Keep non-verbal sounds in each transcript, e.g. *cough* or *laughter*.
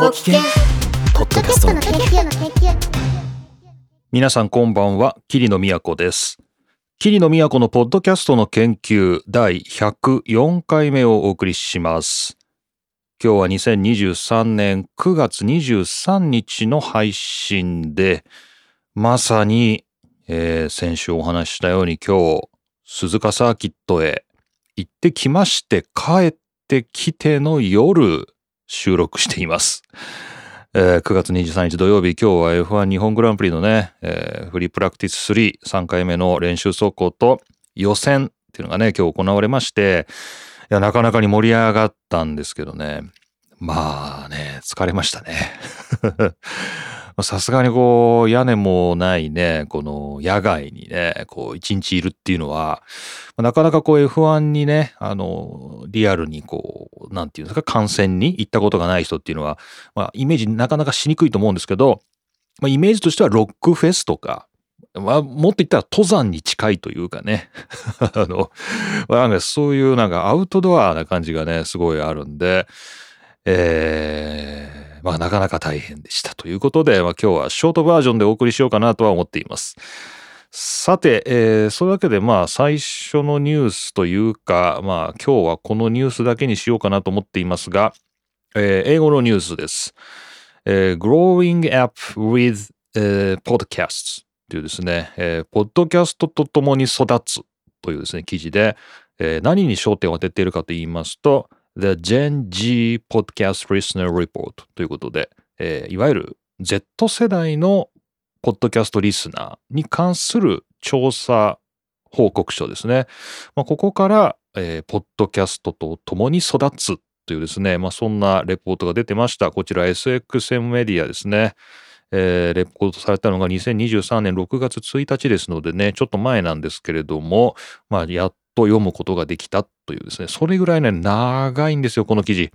ご機嫌ポッドキャストの研究の研究皆さんこんばんは、桐野都です。桐野都のポッドキャストの研究第104回目をお送りします。今日は2023年9月23日の配信で、まさに、えー先週お話ししたように今日、鈴鹿サーキットへ行ってきまして帰ってきての夜収録しています。えー9月23日土曜日、今日は F1 日本グランプリのね、えーフリープラクティス3、3回目の練習走行と予選っていうのがね、今日行われまして、いや、なかなかに盛り上がったんですけどね。まあね、疲れましたね。さすがにこう、屋根もないね、この野外にね、こう、一日いるっていうのは、なかなかこう F1 にね、あの、リアルにこう、なんていうんですか、観戦に行ったことがない人っていうのは、まあ、イメージなかなかしにくいと思うんですけど、まあ、イメージとしてはロックフェスとか、まあ、もっと言ったら登山に近いというかね。*laughs* あの、なんかそういうなんかアウトドアな感じがね、すごいあるんで、えー、まあなかなか大変でしたということで、まあ今日はショートバージョンでお送りしようかなとは思っています。さて、えー、それだけでまあ最初のニュースというか、まあ今日はこのニュースだけにしようかなと思っていますが、えー英語のニュースです。えー Growing Up with、えー Podcasts というですね、えーポッドキャストと共に育つというですね、記事で、えー何に焦点を当てているかと言いますと、The Gen G Podcast Listener Report ということで、えーいわゆる Z 世代のポッドキャストリスナーに関する調査報告書ですね。まあ、ここから、えーポッドキャストと共に育つというですね、まあ、そんなレポートが出てました。こちら SXM メディアですね。えーレポートされたのが2023年6月1日ですのでね、ちょっと前なんですけれども、まあ、やっと読むことができたというですね、それぐらいね、長いんですよ、この記事。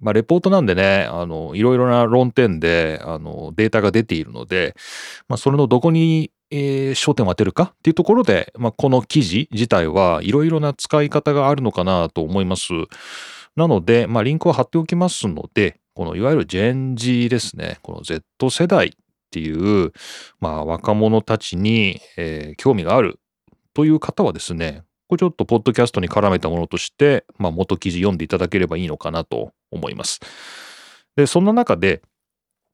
まあ、レポートなんでね、あの、いろいろな論点で、あの、データが出ているので、まあ、それのどこに、えー焦点を当てるかっていうところで、まあ、この記事自体はいろいろな使い方があるのかなと思います。なので、まあ、リンクを貼っておきますので、このいわゆるジェンジですね、この Z 世代っていう、まあ、若者たちに、えー興味があるという方はですね、これちょっとポッドキャストに絡めたものとして、まあ、元記事読んでいただければいいのかなと思います。で、そんな中で、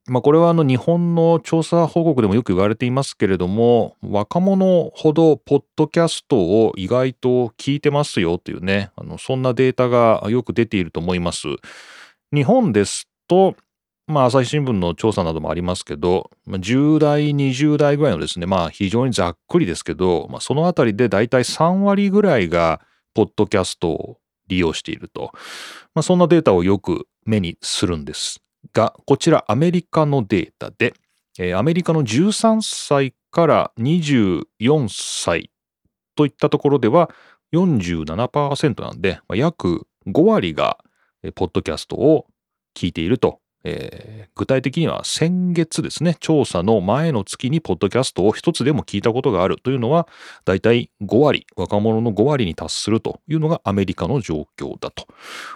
まあ、これはあの日本の調査報告でもよく言われていますけれども、若者ほどポッドキャストを意外と聞いてますよというね、あのそんなデータがよく出ていると思います。日本ですと、まあ、朝日新聞の調査などもありますけど、まあ10代、20代ぐらいのですね、まあ、非常にざっくりですけど、まあ、そのあたりでだいたい3割ぐらいが、ポッドキャストを利用していると。まあ、そんなデータをよく目にするんですが、こちらアメリカのデータで、えーアメリカの13歳から24歳といったところでは47%なんで、まあ約5割が、ポッドキャストを聞いていると。えー具体的には先月ですね、調査の前の月にポッドキャストを一つでも聞いたことがあるというのは、だいたい5割、若者の5割に達するというのがアメリカの状況だと。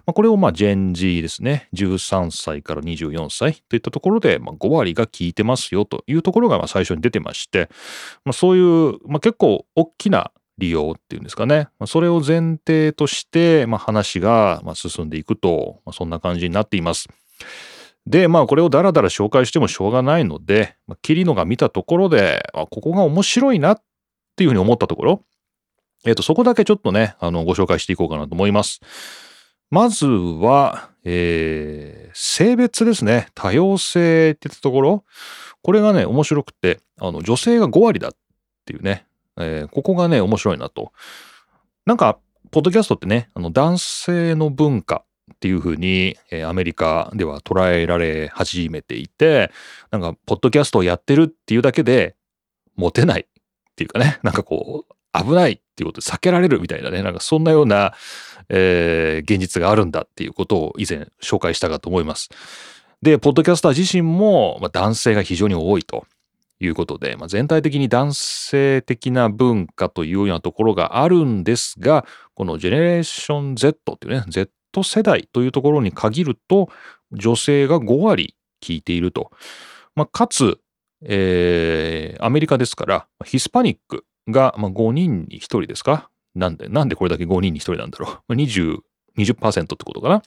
まあ、これをまあジェン G ですね、13歳から24歳といったところで、まあ、5割が聞いてますよというところがまあ最初に出てまして、まあ、そういう、まあ、結構大きな利用っていうんですかね。それを前提として、まあ、話が進んでいくと、まあ、そんな感じになっています。で、まあこれをダラダラ紹介してもしょうがないので、まあ、キリノが見たところで、あここが面白いなっていうふうに思ったところ、えっ、と、そこだけちょっとね、あの、ご紹介していこうかなと思います。まずは、えー性別ですね。多様性って言ったところ、これがね、面白くて、あの、女性が5割だっていうね、えーここがね、面白いなと。なんか、ポッドキャストってね、あの、男性の文化っていうふうに、えーアメリカでは捉えられ始めていて、なんか、ポッドキャストをやってるっていうだけで、モテないっていうかね、*laughs* なんかこう、危ないっていうことで避けられるみたいなね、なんかそんなような、えー現実があるんだっていうことを以前紹介したかと思います。で、ポッドキャスター自身も、まあ、男性が非常に多いということで、まあ、全体的に男性的な文化というようなところがあるんですが、このジェネレーション Z っていうね、Z 世代というところに限ると、女性が5割聞いていると。まあ、かつ、えー、アメリカですから、ヒスパニックが、まあ、5人に1人ですか？なんで、なんでこれだけ5人に1人なんだろう。20、20%ってことかな。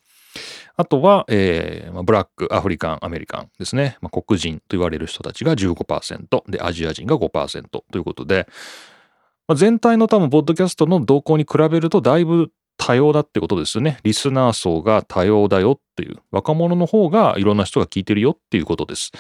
あとは、えー、ブラック、アフリカン、アメリカンですね。まあ、黒人と言われる人たちが15%で、アジア人が5%ということで、まあ、全体の多分、ポッドキャストの動向に比べるとだいぶ多様だってことですよね。リスナー層が多様だよっていう。若者の方がいろんな人が聞いてるよっていうことです。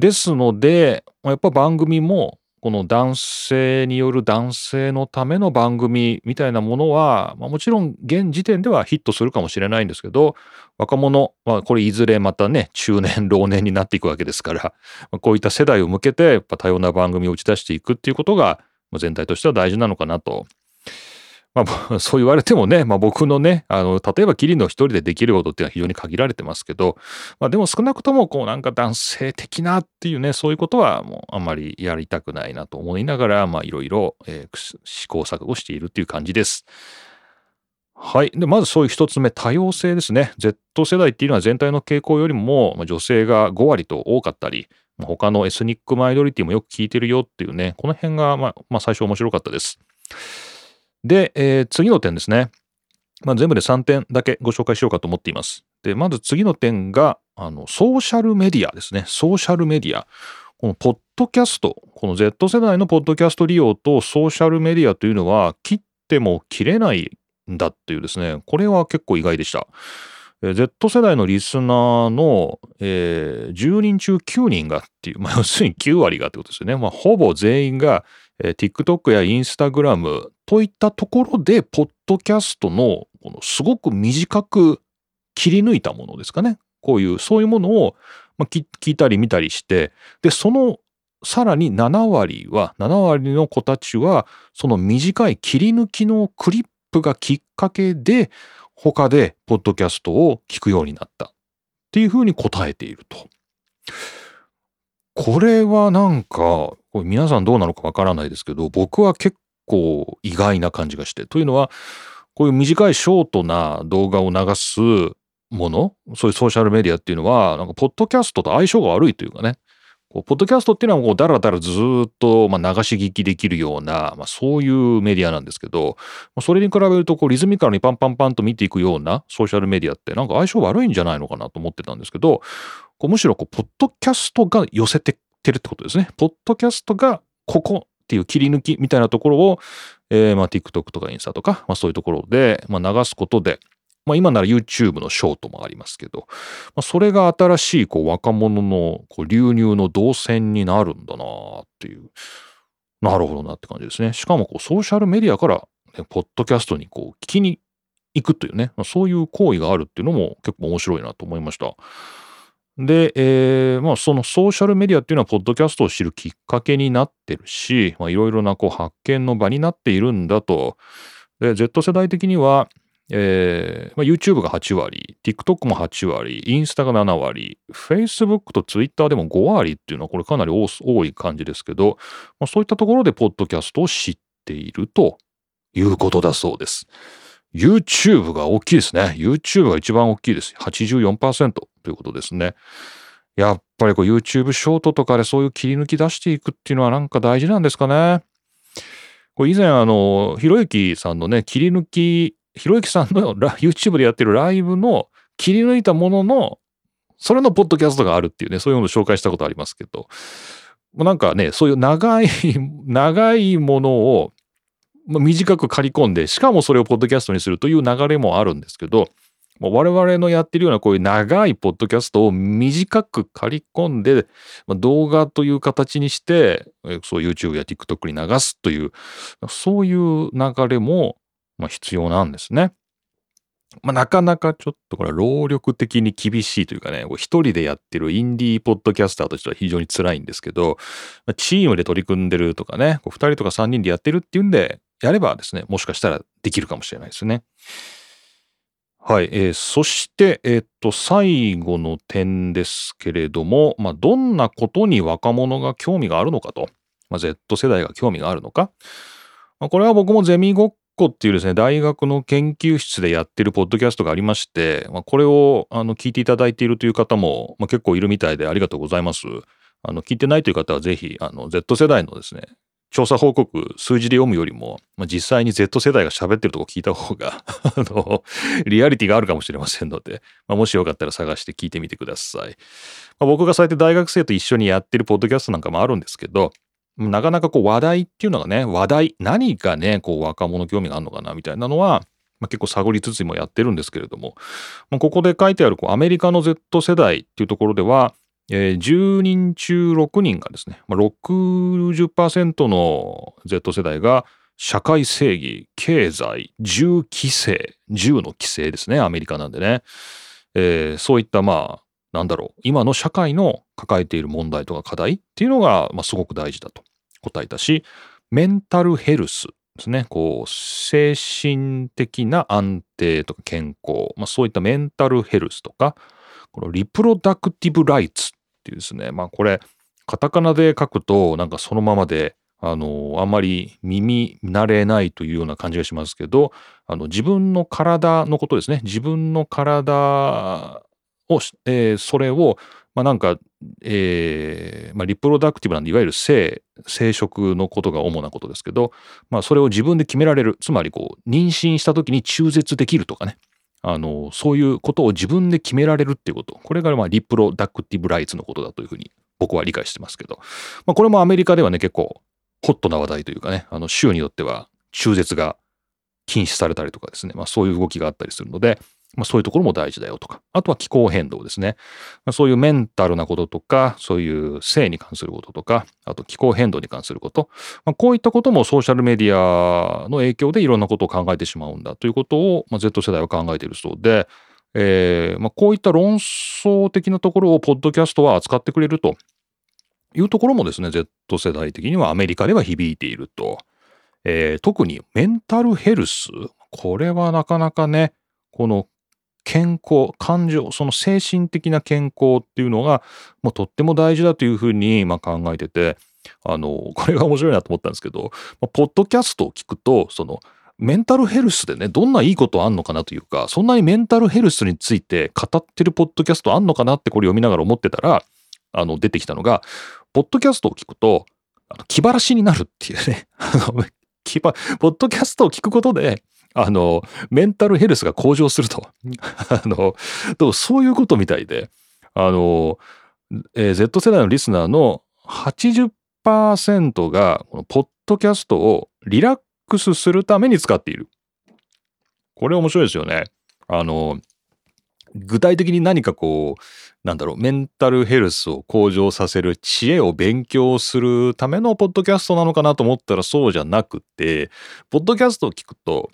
ですので、やっぱ番組もこの男性による男性のための番組みたいなものは、まあ、もちろん現時点ではヒットするかもしれないんですけど若者、まあ、これいずれまたね中年老年になっていくわけですからこういった世代を向けてやっぱ多様な番組を打ち出していくっていうことが全体としては大事なのかなとまあ、*laughs* そう言われてもね、まあ、僕のね、あの、例えばキリンの一人でできることっていうのは非常に限られてますけど、まあ、でも少なくとも、こう、なんか男性的なっていうね、そういうことはもうあんまりやりたくないなと思いながら、いろいろ、試行錯誤しているっていう感じです。はい。で、まずそういう一つ目、多様性ですね。Z 世代っていうのは全体の傾向よりも、女性が5割と多かったり、他のエスニックマイノリティもよく聞いてるよっていうね、この辺が、まあ、まあ、最初面白かったです。で、えー、次の点ですね。まあ、全部で3点だけご紹介しようかと思っています。で、まず次の点が、あの、ソーシャルメディアですね。ソーシャルメディア。このポッドキャスト、この Z 世代のポッドキャスト利用とソーシャルメディアというのは切っても切れないんだっていうですね、これは結構意外でした。Z 世代のリスナーの、えー、10人中9人がっていう、まあ、要するに9割がってことですよね。まあ、ほぼ全員が、えー、TikTok や Instagram といったところで、ポッドキャストのこのすごく短く切り抜いたものですかね。こういう、そういうものを、まあ、聞いたり見たりして、で、そのさらに7割は、7割の子たちは、その短い切り抜きのクリップがきっかけで、他でポッドキャストを聞くようになったっていうふうに答えていると。これはなんか、これ皆さんどうなのかわからないですけど、僕は結構意外な感じがして。というのは、こういう短いショートな動画を流すもの、そういうソーシャルメディアっていうのは、なんかポッドキャストと相性が悪いというかね。こうポッドキャストっていうのはもうだらだらずっと、まあ、流し聞きできるような、まあ、そういうメディアなんですけど、それに比べるとこうリズミカルにパンパンパンと見ていくようなソーシャルメディアってなんか相性悪いんじゃないのかなと思ってたんですけど、こうむしろこうポッドキャストが寄せててるってことですね。ポッドキャストがここっていう切り抜きみたいなところを、えー、まあ TikTok とかインスタとか、まあ、そういうところで、まあ、流すことで、まあ、今なら YouTube のショートもありますけど、まあ、それが新しいこう若者のこう流入の動線になるんだなっていう。なるほどなって感じですね。しかもこうソーシャルメディアから、ね、ポッドキャストにこう聞きに行くというね、まあ、そういう行為があるっていうのも結構面白いなと思いました。で、えー、まあそのソーシャルメディアっていうのはポッドキャストを知るきっかけになってるし、いろいろなこう発見の場になっているんだと。で、Z 世代的には、えーまあ、YouTube が8割、TikTok も8割、インスタが7割、Facebook と Twitter でも5割っていうのはこれかなり多い感じですけど、まあ、そういったところでポッドキャストを知っているということだそうです。YouTube が大きいですね。YouTube が一番大きいです。84%ということですね。やっぱりこう YouTube ショートとかでそういう切り抜き出していくっていうのはなんか大事なんですかね。これ以前あの、ひろゆきさんのね、切り抜きひろゆきさんの YouTube でやってるライブの切り抜いたものの、それのポッドキャストがあるっていうね、そういうのを紹介したことありますけど、なんかね、そういう長い、長いものを短く刈り込んで、しかもそれをポッドキャストにするという流れもあるんですけど、我々のやってるようなこういう長いポッドキャストを短く刈り込んで、動画という形にして、そう YouTube や TikTok に流すという、そういう流れも、必要なんですね。まあ、なかなかちょっとこれは労力的に厳しいというかね、一人でやってるインディーポッドキャスターとしては非常に辛いんですけど、チームで取り組んでるとかね、2人とか3人でやってるっていうんで、やればですね、もしかしたらできるかもしれないですね。はい。えー、そして、えー、っと、最後の点ですけれども、まあ、どんなことに若者が興味があるのかと、まあ、Z 世代が興味があるのか、まあ、これは僕もゼミごっ個っていうですね、大学の研究室でやってるポッドキャストがありまして、まあ、これをあの聞いていただいているという方も、まあ、結構いるみたいでありがとうございます。あの聞いてないという方はぜひあの Z 世代のですね、調査報告数字で読むよりも、まあ、実際に Z 世代が喋ってるとこ聞いた方が *laughs* あの、リアリティがあるかもしれませんので、まあ、もしよかったら探して聞いてみてください。まあ、僕がそうやって大学生と一緒にやってるポッドキャストなんかもあるんですけど、なかなかこう話題っていうのがね、話題、何かね、こう若者興味があるのかなみたいなのは、まあ、結構探りつつもやってるんですけれども、まあ、ここで書いてあるこうアメリカの Z 世代っていうところでは、えー、10人中6人がですね、まあ、60%の Z 世代が社会正義、経済、銃規制、銃の規制ですね、アメリカなんでね。えー、そういったまあ、なんだろう、今の社会の抱えている問題とか課題っていうのが、まあ、すごく大事だと答えたし、メンタルヘルスですね、こう、精神的な安定とか健康、まあ、そういったメンタルヘルスとか、このリプロダクティブライツっていうですね、まあこれ、カタカナで書くと、なんかそのままで、あの、あんまり耳慣れないというような感じがしますけど、あの、自分の体のことですね。自分の体を、えー、それを、まあなんか、えー、まあリプロダクティブなんで、いわゆる性、生殖のことが主なことですけど、まあそれを自分で決められる。つまりこう、妊娠した時に中絶できるとかね。あの、そういうことを自分で決められるっていうこと。これがまあリプロダクティブライツのことだというふうに僕は理解してますけど。まあこれもアメリカではね結構ホットな話題というかね、あの州によっては中絶が禁止されたりとかですね、まあそういう動きがあったりするので、まあ、そういうところも大事だよとか、あとは気候変動ですね。まあ、そういうメンタルなこととか、そういう性に関することとか、あと気候変動に関すること、まあ、こういったこともソーシャルメディアの影響でいろんなことを考えてしまうんだということを、まあ、Z 世代は考えているそうで、えーまあ、こういった論争的なところをポッドキャストは扱ってくれるというところもですね、Z 世代的にはアメリカでは響いていると。えー、特にメンタルヘルス、これはなかなかね、この健康、感情、その精神的な健康っていうのが、もうとっても大事だというふうにま考えてて、あの、*laughs* これが面白いなと思ったんですけど、まポッドキャストを聞くと、その、メンタルヘルスでね、どんないいことあんのかなというか、そんなにメンタルヘルスについて語ってるポッドキャストあんのかなってこれ読みながら思ってたら、あの、出てきたのが、ポッドキャストを聞くと、あの気晴らしになるっていうね。*laughs* あの、気、ポッドキャストを聞くことで、あの、メンタルヘルスが向上すると。*laughs* あの、そういうことみたいで、あの、えー、Z 世代のリスナーの80%が、このポッドキャストをリラックスするために使っている。これ面白いですよね。あの、具体的に何かこう、なんだろう、メンタルヘルスを向上させる知恵を勉強するためのポッドキャストなのかなと思ったらそうじゃなくて、ポッドキャストを聞くと、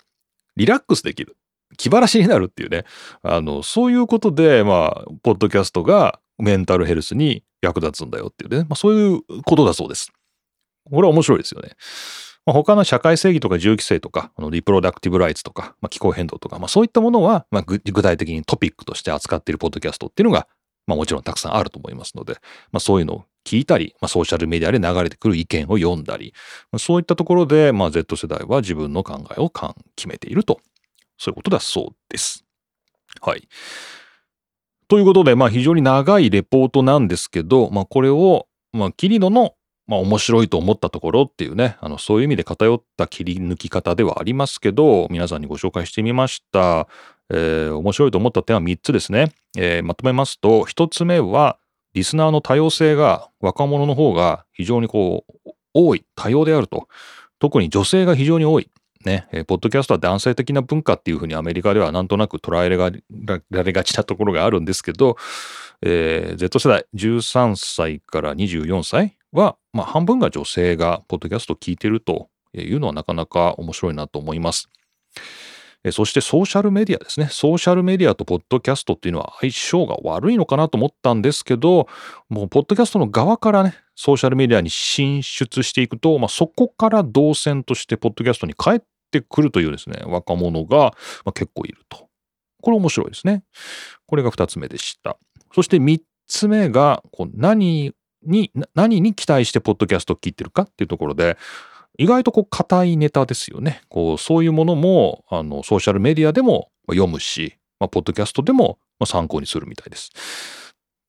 リラックスできる。気晴らしになるっていうね。あの、そういうことで、まあ、ポッドキャストがメンタルヘルスに役立つんだよっていうね。まあ、そういうことだそうです。これは面白いですよね。まあ、他の社会正義とか銃規制とか、あのリプロダクティブライツとか、まあ、気候変動とか、まあ、そういったものは、まあ、具体的にトピックとして扱っているポッドキャストっていうのが、まあ、もちろんたくさんあると思いますので、まあ、そういうのを聞いたり、まあ、ソーシャルメディアで流れてくる意見を読んだり、まあ、そういったところで、まあ、Z 世代は自分の考えを決めているとそういうことだそうです。はい。ということで、まあ非常に長いレポートなんですけど、まあこれを、まあキリノの、まあ面白いと思ったところっていうね、あのそういう意味で偏った切り抜き方ではありますけど、皆さんにご紹介してみました。えー、面白いと思った点は3つですね。えー、まとめますと、1つ目は、リスナーの多様性が若者の方が非常にこう、多い、多様であると。特に女性が非常に多い。ね、えー、ポッドキャストは男性的な文化っていうふうにアメリカではなんとなく捉えられがちなところがあるんですけど、えー、Z 世代13歳から24歳は、まあ、半分が女性がポッドキャストを聞いてるというのはなかなか面白いなと思います。そしてソーシャルメディアですね。ソーシャルメディアとポッドキャストっていうのは相性が悪いのかなと思ったんですけど、もうポッドキャストの側からね、ソーシャルメディアに進出していくと、まあ、そこから動線としてポッドキャストに帰ってくるというですね、若者が結構いると。これ面白いですね。これが2つ目でした。そして3つ目が、何に、何に期待してポッドキャストを聞いてるかっていうところで、意外とこう硬いネタですよね。こうそういうものもあのソーシャルメディアでも読むし、まあ、ポッドキャストでも参考にするみたいです。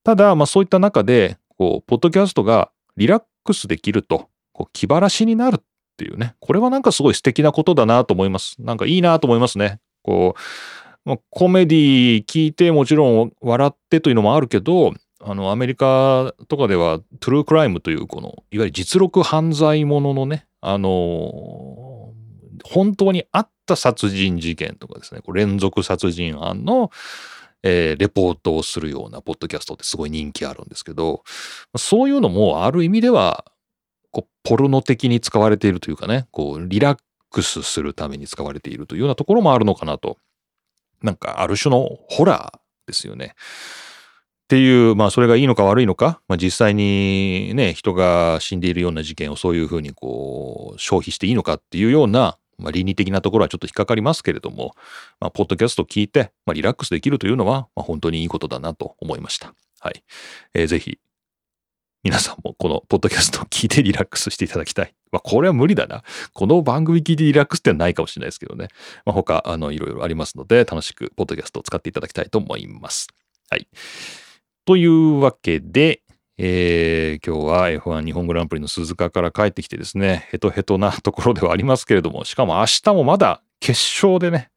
ただ、まあ、そういった中でこうポッドキャストがリラックスできるとこう気晴らしになるっていうねこれはなんかすごい素敵なことだなと思います。なんかいいなと思いますね。こうまあコメディ聞いてもちろん笑ってというのもあるけどあのアメリカとかではトゥルークライムというこのいわゆる実録犯罪もののねあの本当にあった殺人事件とかですね連続殺人案の、えー、レポートをするようなポッドキャストってすごい人気あるんですけどそういうのもある意味ではこうポルノ的に使われているというかねこうリラックスするために使われているというようなところもあるのかなとなんかある種のホラーですよね。っていう、まあそれがいいのか悪いのか、まあ実際にね、人が死んでいるような事件をそういうふうにこう消費していいのかっていうような、まあ倫理的なところはちょっと引っかかりますけれども、まあポッドキャストを聞いて、まあリラックスできるというのは、まあ本当にいいことだなと思いました。はい。えー、ぜひ、皆さんもこのポッドキャストを聞いてリラックスしていただきたい。まあこれは無理だな。この番組聞いてリラックスってないかもしれないですけどね。まあ他、あの、いろいろありますので、楽しくポッドキャストを使っていただきたいと思います。はい。というわけで、えー、今日は F1 日本グランプリの鈴鹿から帰ってきてですね、ヘトヘトなところではありますけれども、しかも明日もまだ決勝でね、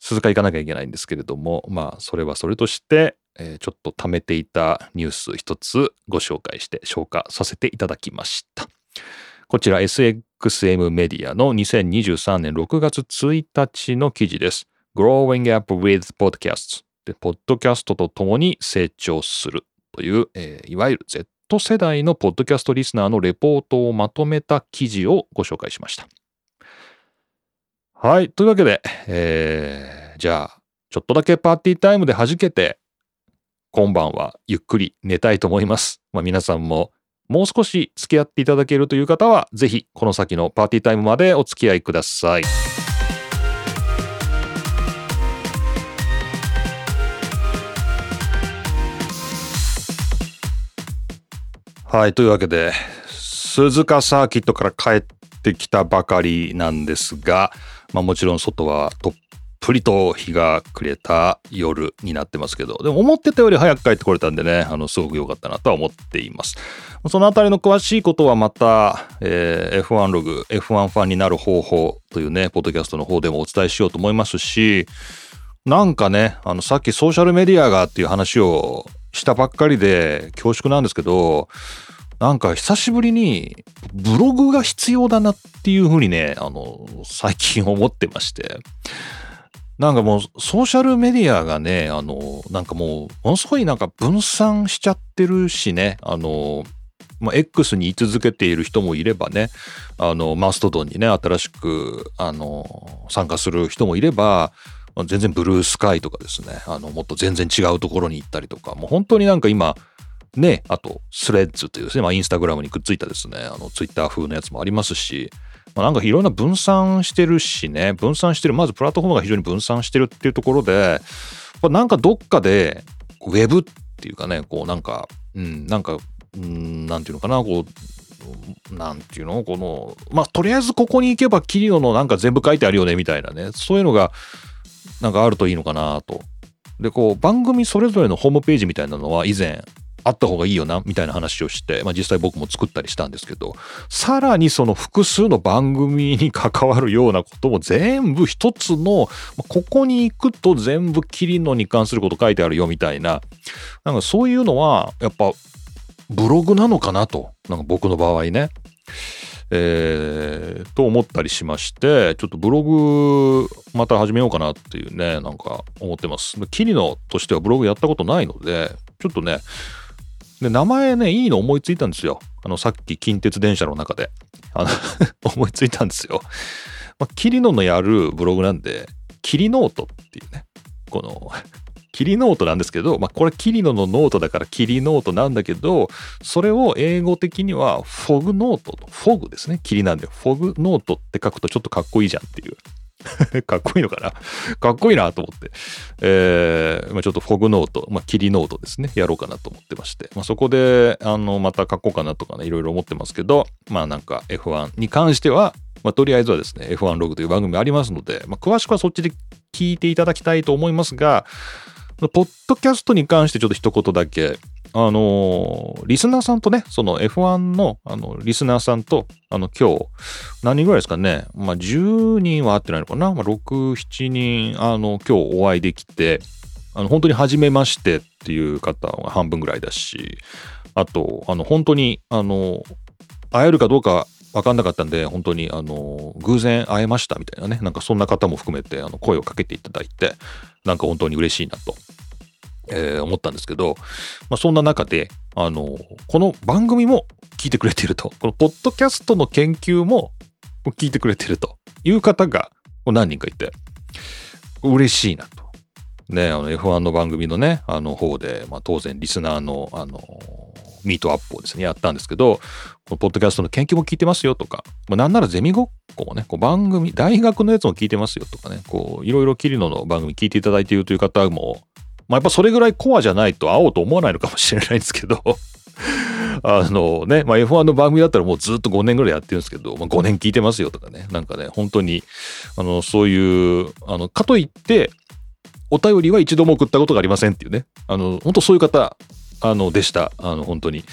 鈴鹿行かなきゃいけないんですけれども、まあ、それはそれとして、えー、ちょっと貯めていたニュース一つご紹介して消化させていただきました。こちら SXM メディアの2023年6月1日の記事です。Growing Up with Podcasts で、ポッドキャストと共に成長するという、えー、いわゆる Z 世代のポッドキャストリスナーのレポートをまとめた記事をご紹介しました。はい。というわけで、えー、じゃあ、ちょっとだけパーティータイムで弾けて、今晩はゆっくり寝たいと思います。まあ、皆さんももう少し付き合っていただけるという方は、ぜひこの先のパーティータイムまでお付き合いください。はい。というわけで、鈴鹿サーキットから帰ってきたばかりなんですが、まあもちろん外はとっぷりと日が暮れた夜になってますけど、でも思ってたより早く帰ってこれたんでね、あの、すごく良かったなとは思っています。そのあたりの詳しいことはまた、えー、F1 ログ、F1 ファンになる方法というね、ポッドキャストの方でもお伝えしようと思いますし、なんかね、あの、さっきソーシャルメディアがっていう話をしたばっかりで恐縮なんですけど、なんか久しぶりにブログが必要だなっていうふうにね、あの、最近思ってまして。なんかもうソーシャルメディアがね、あの、なんかもう、ものすごいなんか分散しちゃってるしね、あの、まあ、X に居続けている人もいればね、あの、マストドンにね、新しく、あの、参加する人もいれば、全然ブルースカイとかですね、あの、もっと全然違うところに行ったりとか、もう本当になんか今、ね、あと、スレッズというですね、まあ、インスタグラムにくっついたですね、あの、ツイッター風のやつもありますし、まあ、なんかいろんな分散してるしね、分散してる、まずプラットフォームが非常に分散してるっていうところで、まあなんかどっかで、ウェブっていうかね、こうなんか、うん、なんか、うん、なんていうのかな、こう、なんていうのこの、まあ、とりあえずここに行けばキリオのなんか全部書いてあるよね、みたいなね、そういうのが、なんかあるといいのかなと。で、こう、番組それぞれのホームページみたいなのは以前、あった方がいいよな、みたいな話をして、まあ実際僕も作ったりしたんですけど、さらにその複数の番組に関わるようなことも全部一つの、ここに行くと全部キリノに関すること書いてあるよみたいな、なんかそういうのは、やっぱブログなのかなと、なんか僕の場合ね。えー、と思ったりしまして、ちょっとブログまた始めようかなっていうね、なんか思ってます。キリノとしてはブログやったことないので、ちょっとね、で、名前ね、いいの思いついたんですよ。あの、さっき近鉄電車の中で。あの *laughs* 思いついたんですよ。まあ、キリノのやるブログなんで、キリノートっていうね、このキリノートなんですけど、まあ、これキリノのノートだからキリノートなんだけど、それを英語的にはフォグノートと、フォグですね。キリなんで、フォグノートって書くとちょっとかっこいいじゃんっていう。*laughs* かっこいいのかな？かっこいいなと思って、えーまあ、ちょっとフォグノート、まあ、キリノートですね、やろうかなと思ってまして、まあ、そこで、あの、また書こうかなとかね、いろいろ思ってますけど、まあなんか F1 に関しては、まあ、とりあえずはですね、F1 ログという番組ありますので、まあ、詳しくはそっちで聞いていただきたいと思いますが、ポッドキャストに関してちょっと一言だけ、あのーリスナーさんとね、その F1 の、あの、リスナーさんと、あの、今日、何人ぐらいですかね、まあ、10人は会ってないのかな、まあ、6、7人、あの、今日お会いできて、あの、本当に初めましてっていう方が半分ぐらいだし、あと、あの、本当に、あの、会えるかどうか分かんなかったんで、本当に、あの、偶然会えましたみたいなね、なんかそんな方も含めて、あの、声をかけていただいて、なんか本当に嬉しいなと、えー思ったんですけど、まあ、そんな中で、あの、この番組も聞いてくれていると、このポッドキャストの研究も聞いてくれてるという方が何人かいて、嬉しいなと。ね、あの F1 の番組のね、あの方で、まあ、当然リスナーの、あの、ミートアップをですね、やったんですけど、このポッドキャストの研究も聞いてますよとか、まあ、なんならゼミごっこもね、こう番組、大学のやつも聞いてますよとかね、こう、いろいろキリノの番組聞いていただいているという方も、まあ、やっぱそれぐらいコアじゃないと会おうと思わないのかもしれないんですけど、*laughs* あのね、まあ、F1 の番組だったらもうずっと5年ぐらいやってるんですけど、まあ、5年聞いてますよとかね、なんかね、本当に、あの、そういう、あの、かといって、お便りは一度も送ったことがありませんっていうね、あの、本当そういう方、あの、でした。あの、本当に。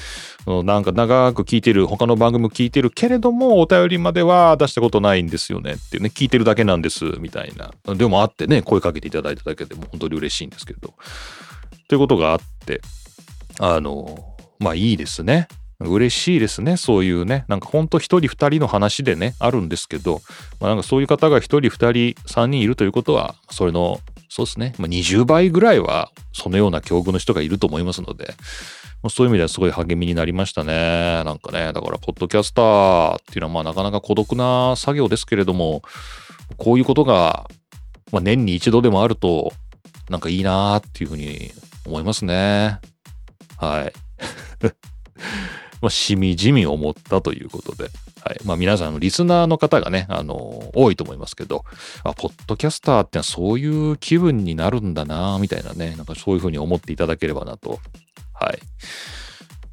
なんか長く聞いてる、他の番組も聞いてるけれども、お便りまでは出したことないんですよねってね、聞いてるだけなんです、みたいな。でもあってね、声かけていただいただけでも本当に嬉しいんですけど。ということがあって、あの、まあいいですね。嬉しいですね。そういうね。なんかほんと一人二人の話でね、あるんですけど、まあなんかそういう方が一人二人三人いるということは、それの、そうですね。まあ20倍ぐらいはそのような境遇の人がいると思いますので、まあそういう意味ではすごい励みになりましたね。なんかね、だから、ポッドキャスターっていうのは、まあ、なかなか孤独な作業ですけれども、こういうことが、まあ、年に一度でもあると、なんかいいなーっていうふうに思いますね。はい。*laughs* まあ、しみじみ思ったということで。はい。まあ、皆さん、リスナーの方がね、あの、多いと思いますけど、あ、ポッドキャスターってそういう気分になるんだな、みたいなね、なんかそういうふうに思っていただければなとはい。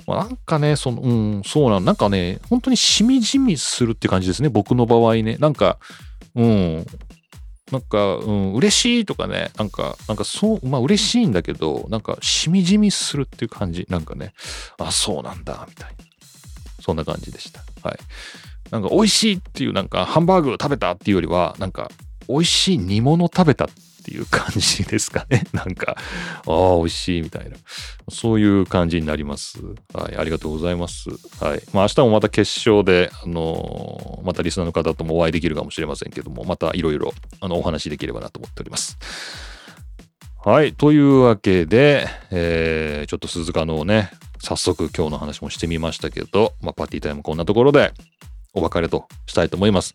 まあ、なんかね、その、うん、そうなの。なんかね、本当にしみじみするって感じですね。僕の場合ね。なんか、うん。なんか、うん、嬉しいとかね、なんか、なんかそう、まあ嬉しいんだけど、なんか、しみじみするっていう感じ。なんかね、あ、そうなんだ、みたいな。そんな感じでした。はい。なんか、美味しいっていう、なんか、ハンバーグ食べたっていうよりは、なんか、美味しい煮物食べたっっていう感じですかね。*laughs* なんか、ああ、美味しいみたいな。そういう感じになります。はい。ありがとうございます。はい。まあ、明日もまた決勝で、あのーまたリスナーの方ともお会いできるかもしれませんけども、またいろいろ、あの、お話しできればなと思っております。はい。というわけで、えー、ちょっと鈴鹿のね、早速今日の話もしてみましたけど、まあ、パーティータイムこんなところでお別れとしたいと思います。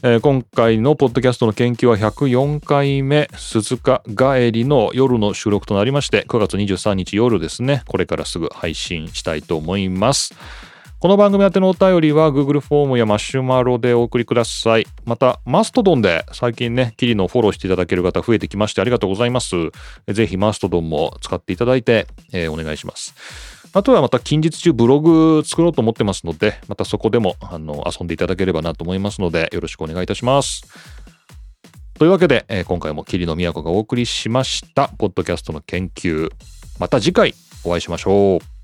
えー今回のポッドキャストの研究は104回目鈴鹿帰りの夜の収録となりまして9月23日夜ですね。これからすぐ配信したいと思います。この番組宛てのお便りは Google フォームやマシュマロでお送りください。またマストドンで最近ねキリのフォローしていただける方増えてきましてありがとうございます。ぜひマストドンも使っていただいて、えーお願いします。あとはまた近日中ブログ作ろうと思ってますので、またそこでもあの遊んでいただければなと思いますので、よろしくお願いいたします。というわけで、えー今回も霧の都がお送りしました、ポッドキャストの研究。また次回お会いしましょう。